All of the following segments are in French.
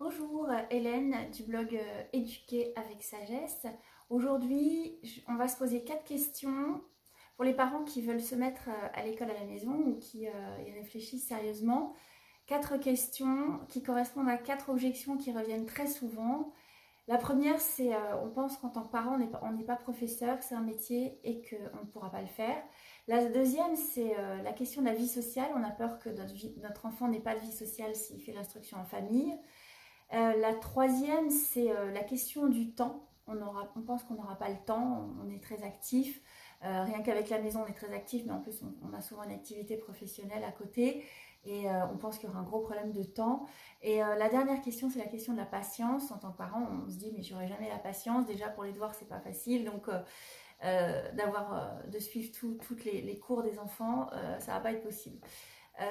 Bonjour Hélène du blog euh, Éduquer avec sagesse. Aujourd'hui, on va se poser quatre questions pour les parents qui veulent se mettre euh, à l'école à la maison ou qui euh, y réfléchissent sérieusement. Quatre questions qui correspondent à quatre objections qui reviennent très souvent. La première, c'est on pense qu'en tant que parent, on n'est pas professeur, c'est un métier et qu'on ne pourra pas le faire. La deuxième, c'est la question de la vie sociale. On a peur que notre, notre enfant n'ait pas de vie sociale s'il fait l'instruction en famille. Euh, la troisième, c'est euh, la question du temps. On, pense qu'on n'aura pas le temps, on, est très actif. Euh, rien qu'avec la maison, on est très actif, mais en plus, on, a souvent une activité professionnelle à côté. Et on pense qu'il y aura un gros problème de temps. Et la dernière question, c'est la question de la patience. En tant que parent, on se dit, mais j'aurai jamais la patience. Déjà, pour les devoirs, c'est pas facile. Donc, d'avoir, de suivre tous les, les, cours des enfants, ça va pas être possible.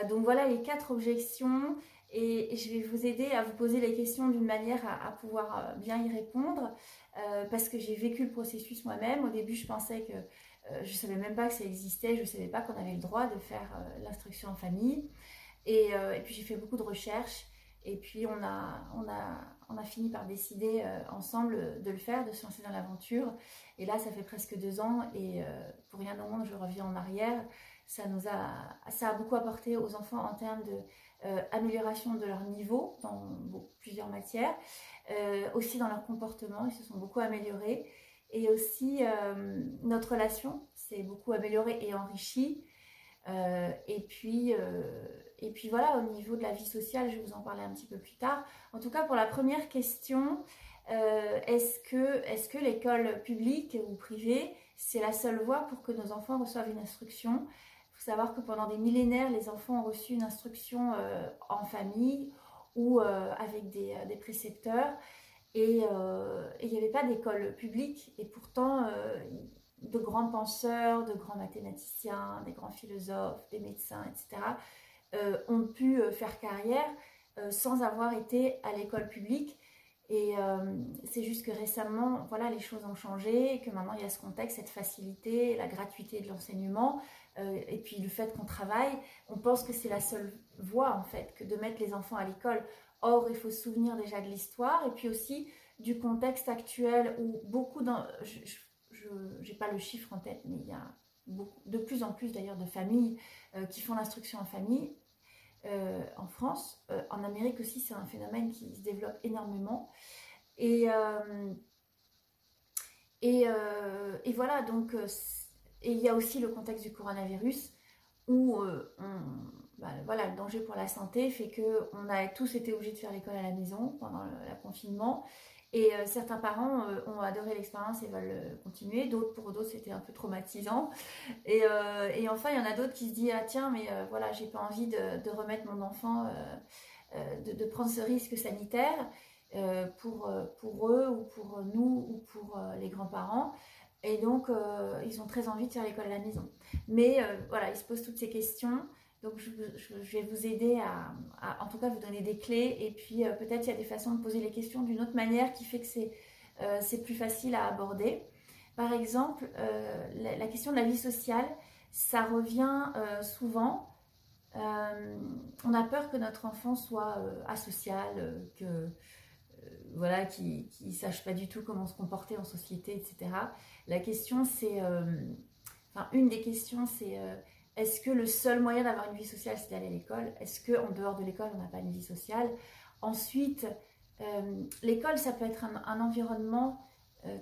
donc voilà les quatre objections et je vais vous aider à vous poser les questions d'une manière à, pouvoir euh, bien y répondre euh, parce que j'ai vécu le processus moi-même. Au début, je pensais que euh, je ne savais même pas que ça existait, je ne savais pas qu'on avait le droit de faire l'instruction en famille. Et, puis j'ai fait beaucoup de recherches et puis on a, on a, on a fini par décider ensemble de le faire, de se lancer dans l'aventure. Et là, ça fait presque deux ans et pour rien au monde, je reviens en arrière. Ça nous a, ça a beaucoup apporté aux enfants en termes de euh, amélioration de leur niveau dans plusieurs matières, euh, aussi dans leur comportement, ils se sont beaucoup améliorés. Et aussi euh, notre relation s'est beaucoup améliorée et enrichie. et, puis, et puis voilà, au niveau de la vie sociale, je vais vous en parler un petit peu plus tard. En tout cas, pour la première question, est-ce que, est que l'école publique ou privée, c'est la seule voie pour que nos enfants reçoivent une instruction? Faut savoir que pendant des millénaires, les enfants ont reçu une instruction euh, en famille ou euh, avec des, euh, des, précepteurs. Et il n'y avait pas d'école publique. Et pourtant, de grands penseurs, de grands mathématiciens, des grands philosophes, des médecins, etc., ont pu faire carrière sans avoir été à l'école publique. Et c'est juste que récemment, voilà, les choses ont changé, que maintenant il y a ce contexte, cette facilité, la gratuité de l'enseignement, euh, et puis le fait qu'on travaille, on pense que c'est la seule voie en fait, que de mettre les enfants à l'école. Or, il faut se souvenir déjà de l'histoire et puis aussi du contexte actuel où beaucoup d'un... Je n'ai pas le chiffre en tête, mais il y a de plus en plus d'ailleurs de familles euh, qui font l'instruction en famille. Euh, en France, en Amérique aussi, c'est un phénomène qui se développe énormément. Et, et, et voilà, donc et il y a aussi le contexte du coronavirus où euh, bah, voilà, le danger pour la santé fait qu'on a tous été obligés de faire l'école à la maison pendant le, confinement. Et euh, certains parents euh, ont adoré l'expérience et veulent continuer. D'autres, pour d'autres, c'était un peu traumatisant. Et, et enfin, il y en a d'autres qui se disent Ah, tiens, mais voilà, j'ai pas envie de, remettre mon enfant, de, de, prendre ce risque sanitaire pour, pour eux ou pour nous ou pour les grands-parents. Et donc, euh, ils ont très envie de faire l'école à la maison. Mais euh, voilà, ils se posent toutes ces questions. Donc, je, vais vous aider à, en tout cas, vous donner des clés. Et puis, euh, peut-être il y a des façons de poser les questions d'une autre manière qui fait que c'est plus facile à aborder. Par exemple, la, question de la vie sociale, ça revient souvent. on a peur que notre enfant soit asocial, que voilà, qui ne sache pas du tout comment se comporter en société, etc. La question, c'est, euh, enfin, une des questions, c'est euh, est-ce que le seul moyen d'avoir une vie sociale, c'est d'aller à l'école? Est-ce qu'en dehors de l'école, on n'a pas une vie sociale? Ensuite, euh, l'école, ça peut être un, environnement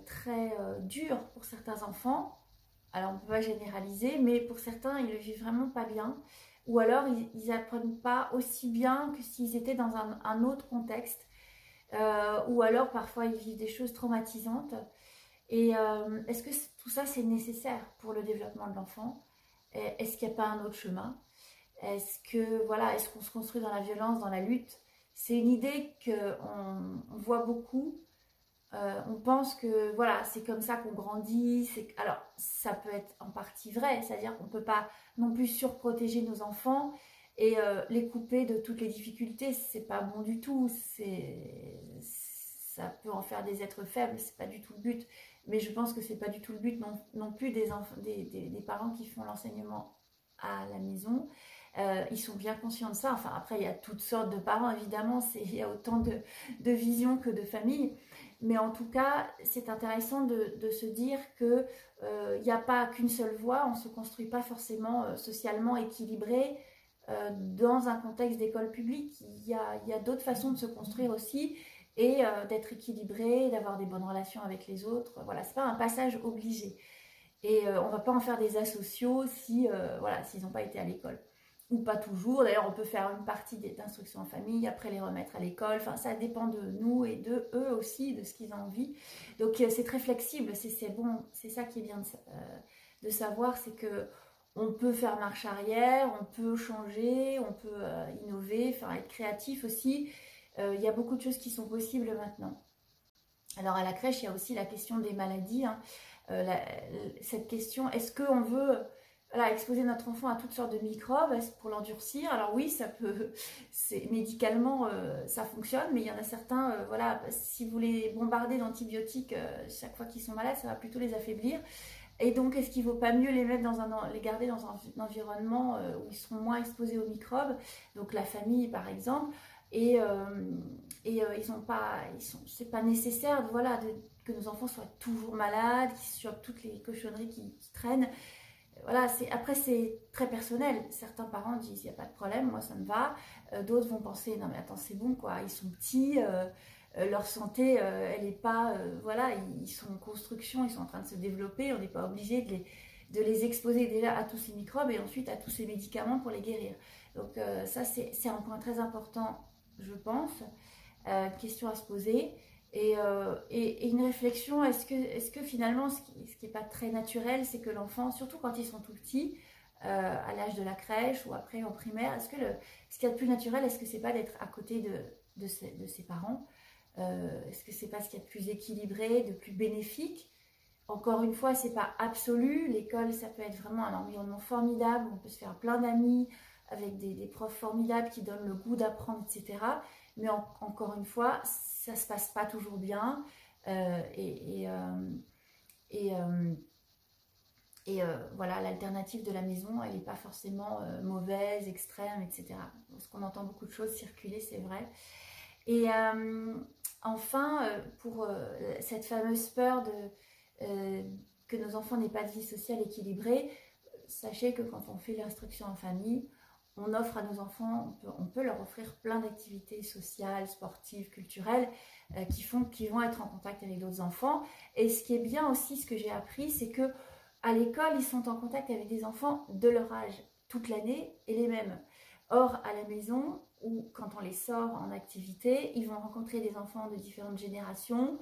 très dur pour certains enfants. Alors, on ne peut pas généraliser, mais pour certains, ils le vivent vraiment pas bien. Ou alors, ils n'apprennent pas aussi bien que s'ils étaient dans un autre contexte ou alors parfois ils vivent des choses traumatisantes. Et euh, est-ce que tout ça c'est nécessaire pour le développement de l'enfant? Est-ce qu'il n'y a pas un autre chemin? Est-ce que voilà, est-ce qu'on se construit dans la violence, dans la lutte? C'est une idée qu'on on voit beaucoup. Euh, on pense que voilà, c'est comme ça qu'on grandit. Alors, ça peut être en partie vrai, c'est-à-dire qu'on ne peut pas non plus surprotéger nos enfants et euh, les couper de toutes les difficultés, c'est pas bon du tout. Ça peut en faire des êtres faibles, c'est pas du tout le but. Mais je pense que c'est pas du tout le but non, non plus des, parents qui font l'enseignement à la maison. ils sont bien conscients de ça. Enfin, après, il y a toutes sortes de parents, évidemment, il y a autant de, visions que de familles. Mais en tout cas, c'est intéressant de, de, se dire qu'il n'y a pas qu'une seule voie, on ne se construit pas forcément socialement équilibré dans un contexte d'école publique. Il y a, d'autres façons de se construire aussi et d'être équilibré, d'avoir des bonnes relations avec les autres. Voilà, c'est pas un passage obligé. Et euh, on va pas en faire des asociaux si, euh, voilà, s'ils n'ont pas été à l'école. Ou pas toujours. D'ailleurs, on peut faire une partie d'instruction en famille, après les remettre à l'école. Enfin, ça dépend de nous et de eux aussi, de ce qu'ils ont envie. Donc, euh, c'est très flexible. C'est bon. C'est ça qui est bien de, savoir, c'est que on peut faire marche arrière, on peut changer, on peut innover, faire être créatif aussi. Il y a beaucoup de choses qui sont possibles maintenant. Alors à la crèche, il y a aussi la question des maladies. Hein. Euh, cette question, est-ce qu'on veut exposer notre enfant à toutes sortes de microbes pour l'endurcir? Alors oui, ça peut, médicalement, euh, ça fonctionne, mais il y en a certains, euh, voilà, si vous les bombardez d'antibiotiques chaque fois qu'ils sont malades, ça va plutôt les affaiblir. Et donc, est-ce qu'il ne vaut pas mieux les garder dans un, environnement où ils seront moins exposés aux microbes Donc la famille, par exemple, et, et ils sont pas, c'est pas nécessaire, que nos enfants soient toujours malades, soient toutes les cochonneries qui, traînent. Voilà, après c'est très personnel. Certains parents disent il n'y a pas de problème, moi ça me va. Euh, d'autres vont penser non mais attends c'est bon quoi, ils sont petits, euh, euh, leur santé elle n'est pas voilà ils sont en construction, ils sont en train de se développer. On n'est pas obligé de les, de les exposer déjà à tous ces microbes et ensuite à tous ces médicaments pour les guérir. Donc ça c'est un point très important je pense. question à se poser. Euh, et, une réflexion, est-ce que, est que finalement, ce qui n'est pas très naturel, c'est que l'enfant, surtout quand ils sont tout petits, euh, à l'âge de la crèche ou après en primaire, est-ce que le, ce qui est le plus naturel, est-ce que c'est pas d'être à côté de, de, de ses parents euh, Est-ce que c'est pas ce qui est de plus équilibré, de plus bénéfique? Encore une fois, c'est pas absolu. L'école, ça peut être vraiment un environnement formidable, on peut se faire plein d'amis avec des, profs formidables qui donnent le goût d'apprendre, etc. Mais encore une fois, ça se passe pas toujours bien. Euh, et, euh, voilà, l'alternative de la maison, elle n'est pas forcément mauvaise, extrême, etc. Parce qu'on entend beaucoup de choses circuler, c'est vrai. Et enfin, pour cette fameuse peur de, que nos enfants n'aient pas de vie sociale équilibrée, sachez que quand on fait l'instruction en famille, on offre à nos enfants, on peut, leur offrir plein d'activités sociales, sportives, culturelles euh, qui font qu'ils vont être en contact avec d'autres enfants. Et ce qui est bien aussi, ce que j'ai appris, c'est que à l'école, ils sont en contact avec des enfants de leur âge toute l'année et les mêmes. Or, à la maison, quand on les sort en activité, ils vont rencontrer des enfants de différentes générations,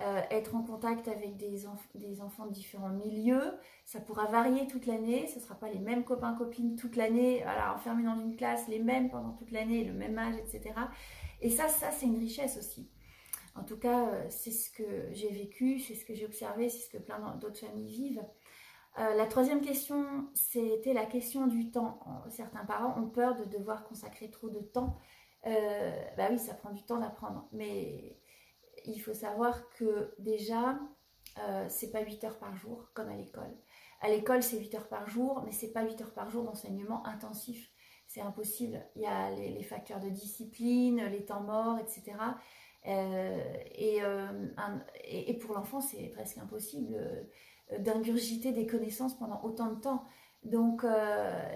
euh, être en contact avec des, des, enfants de différents milieux. Ça pourra varier toute l'année, ce ne sera pas les mêmes copains-copines toute l'année, voilà, enfermés dans une classe, les mêmes pendant toute l'année, le même âge, etc. Et ça, ça c'est une richesse aussi. En tout cas, euh, c'est ce que j'ai vécu, c'est ce que j'ai observé, c'est ce que plein d'autres familles vivent. Euh, la troisième question, c'était la question du temps. Certains parents ont peur de devoir consacrer trop de temps. bah oui, ça prend du temps d'apprendre, mais il faut savoir que déjà, euh, c'est pas 8 heures par jour comme à l'école. À l'école, c'est 8 heures par jour, mais c'est pas 8 heures par jour d'enseignement intensif. C'est impossible. Il y a les, facteurs de discipline, les temps morts, etc. Euh, euh, et, et, pour l'enfant, c'est presque impossible d'ingurgiter des connaissances pendant autant de temps. Donc,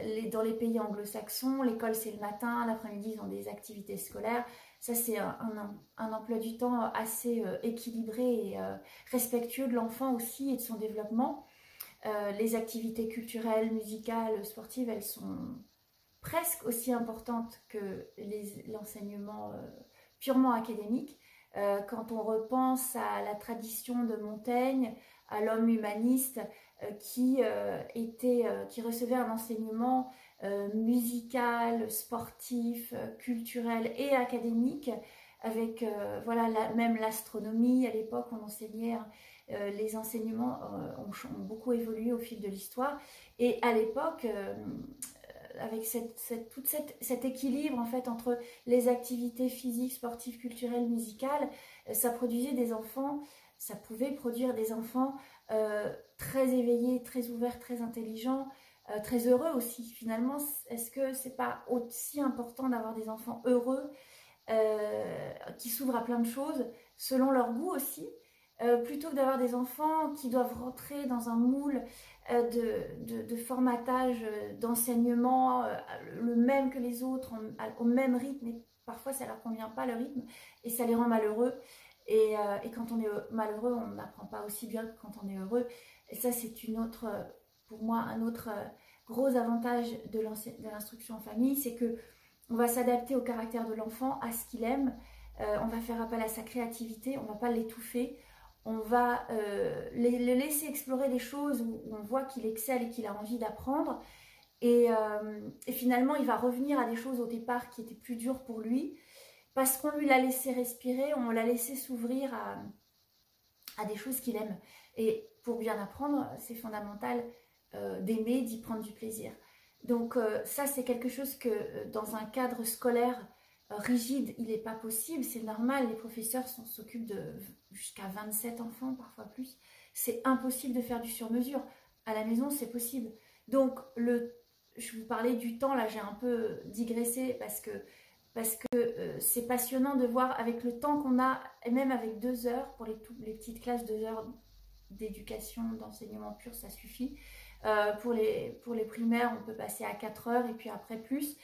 les, dans les pays anglo-saxons, l'école c'est le matin, l'après-midi ils ont des activités scolaires. Ça, c'est un, emploi du temps assez euh, équilibré et euh, respectueux de l'enfant aussi et de son développement. Euh, les activités culturelles, musicales, sportives, elles sont presque aussi importantes que l'enseignement purement académique. quand on repense à la tradition de Montaigne, à l'homme humaniste qui, était, qui recevait un enseignement euh, musical, sportif, euh, culturel et académique, avec euh, voilà même l'astronomie. À l'époque, on enseignait, les enseignements ont, beaucoup évolué au fil de l'histoire. Et à l'époque, avec cette, tout cet équilibre en fait entre les activités physiques, sportives, culturelles, musicales, ça produisait des enfants, ça pouvait produire des enfants très éveillés, très ouverts, très intelligents, euh, très heureux aussi. Finalement, est-ce que c'est pas aussi important d'avoir des enfants heureux, euh, qui s'ouvrent à plein de choses, selon leur goût aussi, plutôt que d'avoir des enfants qui doivent rentrer dans un moule de, de, formatage, d'enseignement, le même que les autres, au même rythme, et parfois ça leur convient pas le rythme, et ça les rend malheureux. Et, et quand on est malheureux, on n'apprend pas aussi bien que quand on est heureux. Et ça, c'est une autre pour moi, un autre euh, gros avantage de l'instruction en famille, c'est que on va s'adapter au caractère de l'enfant, à ce qu'il aime. Euh, on va faire appel à sa créativité, on ne va pas l'étouffer. On va euh, le laisser explorer des choses où, on voit qu'il excelle et qu'il a envie d'apprendre. Et, finalement, il va revenir à des choses au départ qui étaient plus dures pour lui, parce qu'on lui l'a laissé respirer, on l'a laissé s'ouvrir à, des choses qu'il aime. Et pour bien apprendre, c'est fondamental euh, d'aimer, d'y prendre du plaisir. Donc euh, ça, c'est quelque chose que euh, dans un cadre scolaire rigide, il n'est pas possible. C'est normal, les professeurs s'occupent de jusqu'à 27 enfants, parfois plus. C'est impossible de faire du sur-mesure. À la maison, c'est possible. Donc, le, je vous parlais du temps, là j'ai un peu digressé parce que parce que c'est passionnant de voir avec le temps qu'on a, et même avec deux heures, pour les, les petites classes, deux heures d'éducation, d'enseignement pur, ça suffit. Euh, pour, les, pour les primaires, on peut passer à 4 heures et puis après plus.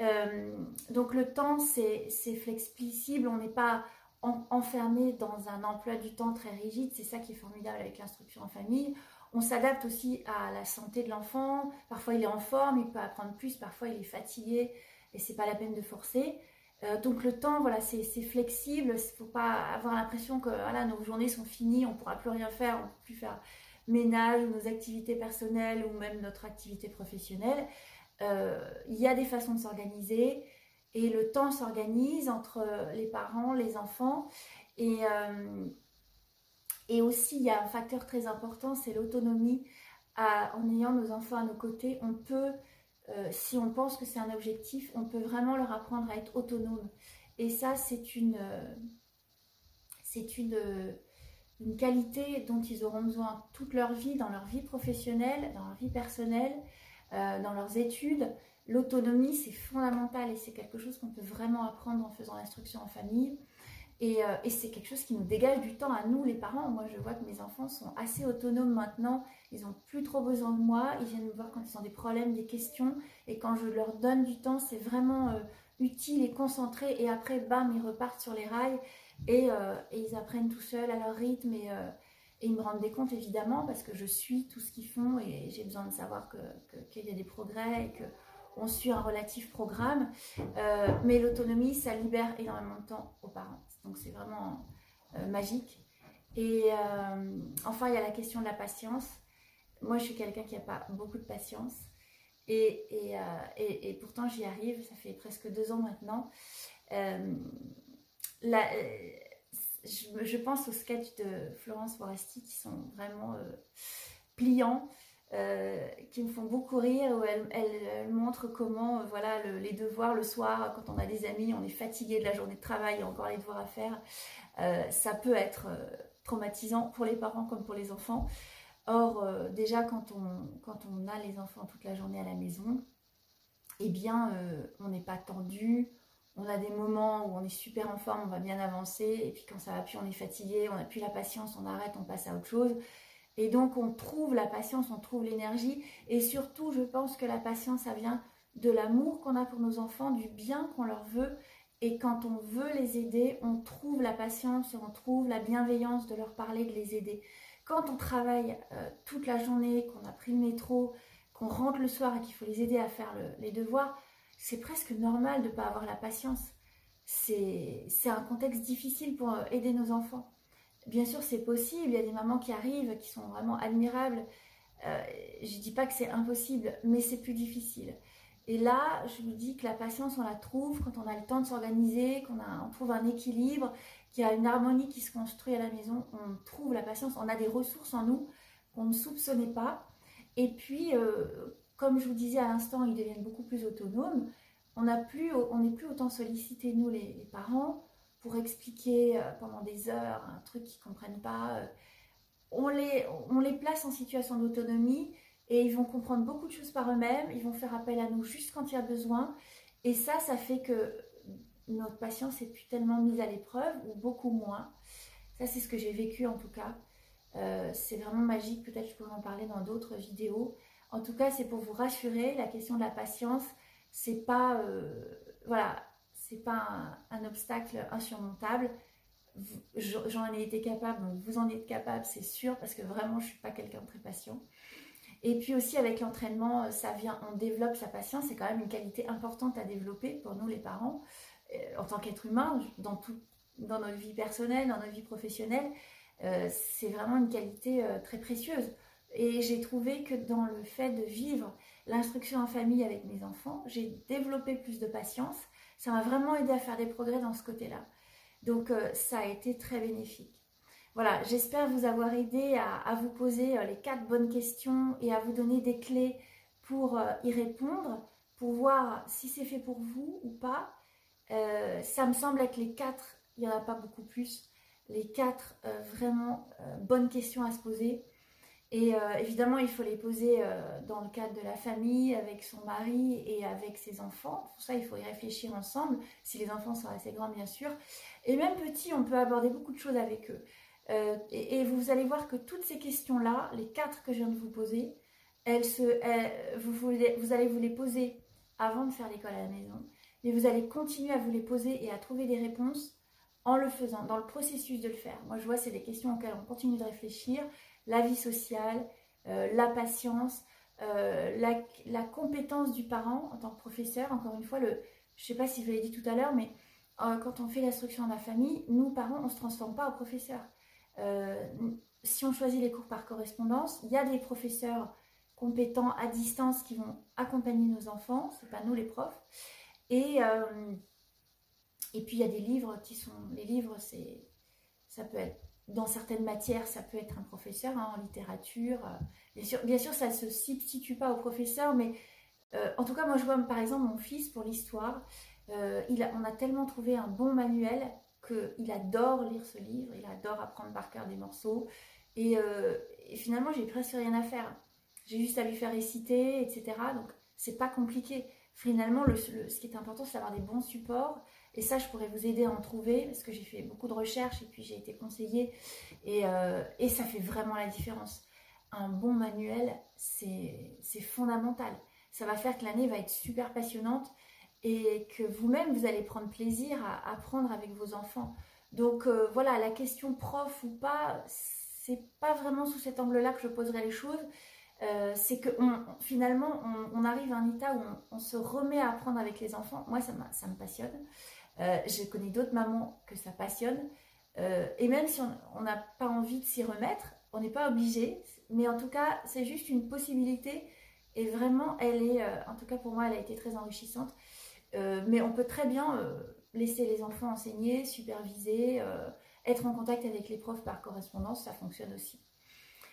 Euh, donc le temps, c'est flexible, on n'est pas enfermé dans un emploi du temps très rigide. C'est ça qui est formidable avec l'instruction en famille. On s'adapte aussi à la santé de l'enfant. Parfois, il est en forme, il peut apprendre plus. Parfois, il est fatigué et c'est pas la peine de forcer. Euh, donc le temps, voilà, c'est flexible. Il faut pas avoir l'impression que voilà, nos journées sont finies, on pourra plus rien faire, on ne peut plus faire ménage ou nos activités personnelles ou même notre activité professionnelle, euh, il y a des façons de s'organiser et le temps s'organise entre les parents, les enfants et, euh, et aussi il y a un facteur très important, c'est l'autonomie. En ayant nos enfants à nos côtés, on peut, euh, si on pense que c'est un objectif, on peut vraiment leur apprendre à être autonome. Et ça, c'est une, c'est une, une qualité dont ils auront besoin toute leur vie, dans leur vie professionnelle, dans leur vie personnelle, euh, dans leurs études. L'autonomie, c'est fondamental et c'est quelque chose qu'on peut vraiment apprendre en faisant l'instruction en famille. Euh, et c'est quelque chose qui nous dégage du temps à nous, les parents. Moi, je vois que mes enfants sont assez autonomes maintenant. Ils n'ont plus trop besoin de moi. Ils viennent me voir quand ils ont des problèmes, des questions. Et quand je leur donne du temps, c'est vraiment euh, utile et concentré. Et après, bam, ils repartent sur les rails. Euh, et, ils apprennent tout seuls à leur rythme euh, et, ils me rendent des comptes évidemment parce que je suis tout ce qu'ils font et j'ai besoin de savoir qu'il y a des progrès et qu'on suit un relatif programme. Euh, mais l'autonomie, ça libère énormément de temps aux parents. Donc c'est vraiment magique. Et enfin, il y a la question de la patience. Moi, je suis quelqu'un qui n'a pas beaucoup de patience. Et, et, pourtant, j'y arrive. Ça fait presque deux ans maintenant euh, je, pense aux sketchs de Florence Foresti qui sont vraiment euh, pliants. Euh, qui me font beaucoup rire, où elle, montre comment voilà, les devoirs le soir, quand on a des amis, on est fatigué de la journée de travail, il a encore les devoirs à faire, ça peut être traumatisant pour les parents comme pour les enfants. Or, déjà, quand on, a les enfants toute la journée à la maison, eh bien, on n'est pas tendu, on a des moments où on est super en forme, on va bien avancer, et puis quand ça va plus, on est fatigué, on n'a plus la patience, on arrête, on passe à autre chose. Et donc on trouve la patience, on trouve l'énergie, et surtout je pense que la patience, ça vient de l'amour qu'on a pour nos enfants, du bien qu'on leur veut, et quand on veut les aider, on trouve la patience, on trouve la bienveillance de leur parler, de les aider. Quand on travaille euh, toute la journée, qu'on a pris le métro, qu'on rentre le soir et qu'il faut les aider à faire les devoirs, c'est presque normal de ne pas avoir la patience. C'est un contexte difficile pour euh, aider nos enfants. Bien sûr, c'est possible, il y a des mamans qui arrivent, qui sont vraiment admirables. Euh, je ne dis pas que c'est impossible, mais c'est plus difficile. Et là, je vous dis que la patience, on la trouve quand on a le temps de s'organiser, qu'on on trouve un équilibre, qu'il y a une harmonie qui se construit à la maison. On trouve la patience, on a des ressources en nous qu'on ne soupçonnait pas. Et puis, euh, comme je vous disais à l'instant, ils deviennent beaucoup plus autonomes. On n'est plus, plus autant sollicité, nous, les, parents, pour expliquer euh, pendant des heures un truc qu'ils ne comprennent pas. Euh. On les, on les place en situation d'autonomie et ils vont comprendre beaucoup de choses par eux-mêmes, ils vont faire appel à nous juste quand il y a besoin. Et ça, ça fait que notre patience est plus tellement mise à l'épreuve, ou beaucoup moins. Ça, c'est ce que j'ai vécu en tout cas. Euh, c'est vraiment magique, peut-être je pourrais en parler dans d'autres vidéos. En tout cas, c'est pour vous rassurer, la question de la patience, c'est pas, euh, voilà, c'est pas un, obstacle insurmontable. J'en ai été capable, vous en êtes capable, c'est sûr, parce que vraiment, je suis pas quelqu'un de très patient. Et puis aussi avec l'entraînement, ça vient, on développe sa patience, c'est quand même une qualité importante à développer pour nous les parents, euh, en tant qu'être humain, dans, tout, dans notre vie personnelle, dans notre vie professionnelle. Euh, c'est vraiment une qualité euh, très précieuse. Et j'ai trouvé que dans le fait de vivre l'instruction en famille avec mes enfants, j'ai développé plus de patience. Ça m'a vraiment aidé à faire des progrès dans ce côté-là. Donc euh, ça a été très bénéfique. Voilà, j'espère vous avoir aidé à, vous poser les quatre bonnes questions et à vous donner des clés pour y répondre, pour voir si c'est fait pour vous ou pas. Ça me semble être les quatre, il n'y en a pas beaucoup plus les quatre euh, vraiment euh, bonnes questions à se poser. Et euh, évidemment, il faut les poser dans le cadre de la famille, avec son mari et avec ses enfants. Pour ça, il faut y réfléchir ensemble, si les enfants sont assez grands, bien sûr. Et même petits, on peut aborder beaucoup de choses avec eux. Et, vous allez voir que toutes ces questions-là, les quatre que je viens de vous poser, vous allez vous les poser avant de faire l'école à la maison. Mais vous allez continuer à vous les poser et à trouver des réponses en le faisant, dans le processus de le faire. Moi, je vois, c'est des questions auxquelles on continue de réfléchir. La vie sociale, euh, la patience, euh, la, compétence du parent en tant que professeur. Encore une fois, je ne sais pas si je l'ai dit tout à l'heure, mais euh, quand on fait l'instruction dans la famille, nous, parents, on ne se transforme pas en professeur. si on choisit les cours par correspondance, il y a des professeurs compétents à distance qui vont accompagner nos enfants, ce pas nous les profs. Et et puis il y a des livres qui sont. Les livres, c'est. Ça peut être. Dans certaines matières, ça peut être un professeur, hein, en littérature. Euh, bien sûr, ça ne se substitue pas au professeur, mais euh, en tout cas, moi je vois par exemple mon fils pour l'histoire. Euh, on a tellement trouvé un bon manuel qu'il adore lire ce livre, il adore apprendre par cœur des morceaux. Et, finalement, j'ai presque rien à faire. J'ai juste à lui faire réciter, etc. Donc, c'est pas compliqué. Finalement, ce qui est important, c'est d'avoir des bons supports et ça, je pourrais vous aider à en trouver parce que j'ai fait beaucoup de recherches et puis j'ai été conseillée. Et, euh, ça fait vraiment la différence. Un bon manuel, c'est fondamental. Ça va faire que l'année va être super passionnante et que vous-même, vous allez prendre plaisir à apprendre avec vos enfants. Donc euh, voilà, la question prof ou pas, c'est pas vraiment sous cet angle-là que je poserai les choses. Euh, c'est que finalement, on, arrive à un état où on, se remet à apprendre avec les enfants. Moi, ça, me passionne. Euh, je connais d'autres mamans que ça passionne. Euh, et même si on n'a pas envie de s'y remettre, on n'est pas obligé. Mais en tout cas, c'est juste une possibilité. Et vraiment, elle est, en tout cas pour moi, elle a été très enrichissante. mais on peut très bien laisser les enfants enseigner, superviser, être en contact avec les profs par correspondance, ça fonctionne aussi.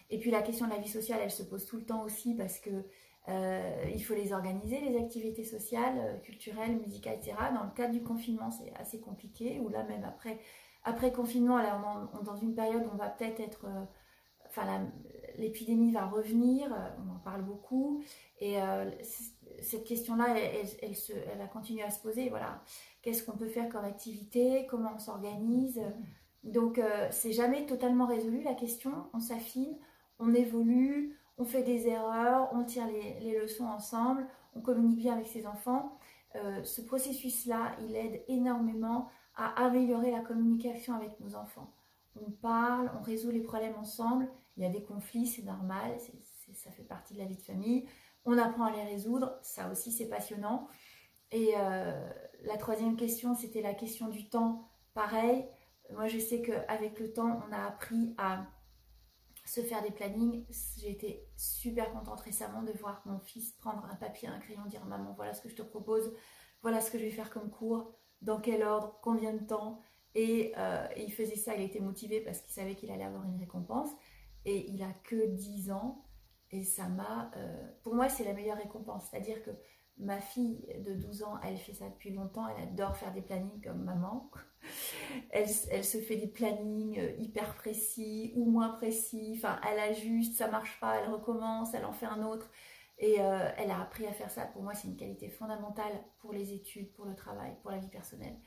Et puis la question de la vie sociale, elle se pose tout le temps aussi parce que euh, il faut les organiser, les activités sociales, euh, culturelles, musicales, etc. Dans le cadre du confinement, c'est assez compliqué. Ou là, même après, après confinement, là, on, dans une période où on va peut-être être... Euh, enfin, l'épidémie va revenir, on en parle beaucoup. Et cette question-là, elle, elle, se, elle, a continué à se poser. Voilà, qu'est-ce qu'on peut faire comme activité? Comment on s'organise? Donc, c'est jamais totalement résolu la question. On s'affine, on évolue, on fait des erreurs, on tire les, leçons ensemble, on communique bien avec ses enfants. Euh, ce processus-là, il aide énormément à améliorer la communication avec nos enfants. On parle, on résout les problèmes ensemble. Il y a des conflits, c'est normal, ça fait partie de la vie de famille. On apprend à les résoudre, ça aussi c'est passionnant. Et euh, la troisième question, c'était la question du temps. Pareil, moi je sais qu'avec le temps, on a appris à se faire des plannings. J'ai été super contente récemment de voir mon fils prendre un papier, un crayon, dire maman voilà ce que je te propose, voilà ce que je vais faire comme cours, dans quel ordre, combien de temps? Et, euh, il faisait ça, il était motivé parce qu'il savait qu'il allait avoir une récompense. Et il a que 10 ans. Et ça m'a... Euh, pour moi, c'est la meilleure récompense. C'est-à-dire que Ma fille de 12 ans, elle fait ça depuis longtemps, elle adore faire des plannings comme maman. Elle, se fait des plannings euh, hyper précis ou moins précis, enfin elle ajuste, ça marche pas, elle recommence, elle en fait un autre. Et euh, elle a appris à faire ça. Pour moi, c'est une qualité fondamentale pour les études, pour le travail, pour la vie personnelle.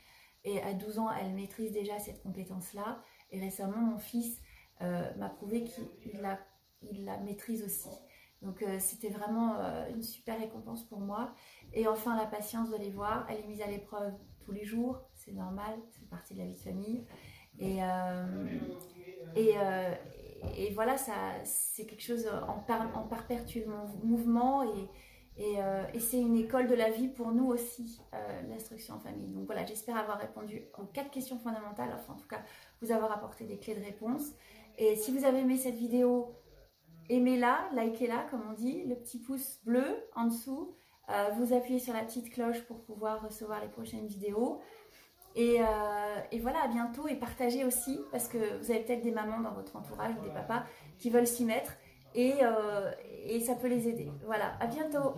Et à 12 ans, elle maîtrise déjà cette compétence-là. Et récemment, mon fils euh, m'a prouvé qu'il la, la maîtrise aussi. Donc euh, c'était vraiment euh, une super récompense pour moi. Et enfin, la patience de les voir. Elle est mise à l'épreuve tous les jours. C'est normal, c'est partie de la vie de famille. Et, et, et, voilà, c'est quelque chose en, en perpétuel mouvement. Et, et, c'est une école de la vie pour nous aussi, l'instruction en famille. Donc voilà, j'espère avoir répondu aux quatre questions fondamentales. Enfin, en tout cas, vous avoir apporté des clés de réponse. Et si vous avez aimé cette vidéo, aimez-la, likez-la, comme on dit, le petit pouce bleu en dessous. Euh, vous appuyez sur la petite cloche pour pouvoir recevoir les prochaines vidéos. Et, euh, voilà, à bientôt et partagez aussi parce que vous avez peut-être des mamans dans votre entourage ou des papas qui veulent s'y mettre et, euh, et ça peut les aider. Voilà, à bientôt